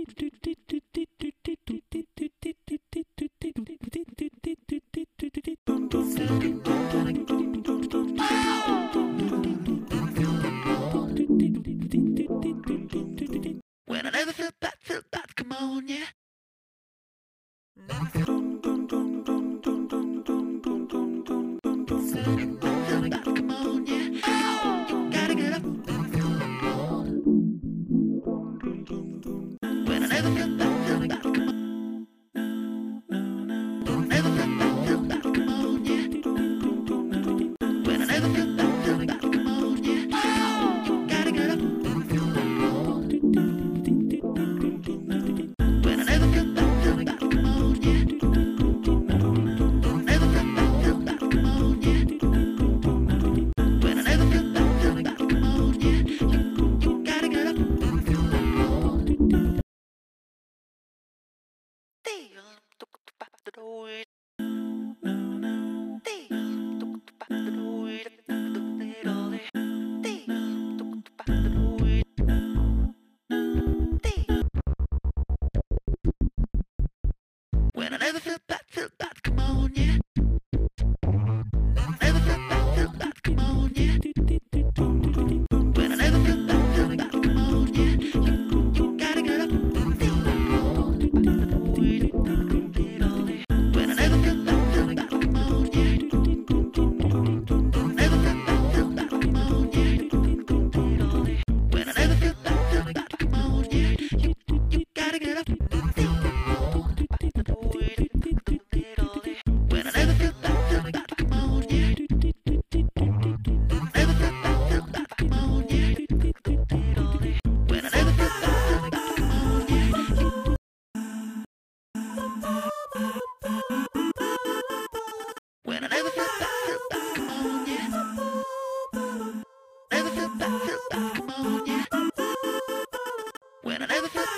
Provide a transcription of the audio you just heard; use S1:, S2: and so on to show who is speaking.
S1: When I never felt bad, felt bad, come on, yeah. Never felt rhythm tôi When I never felt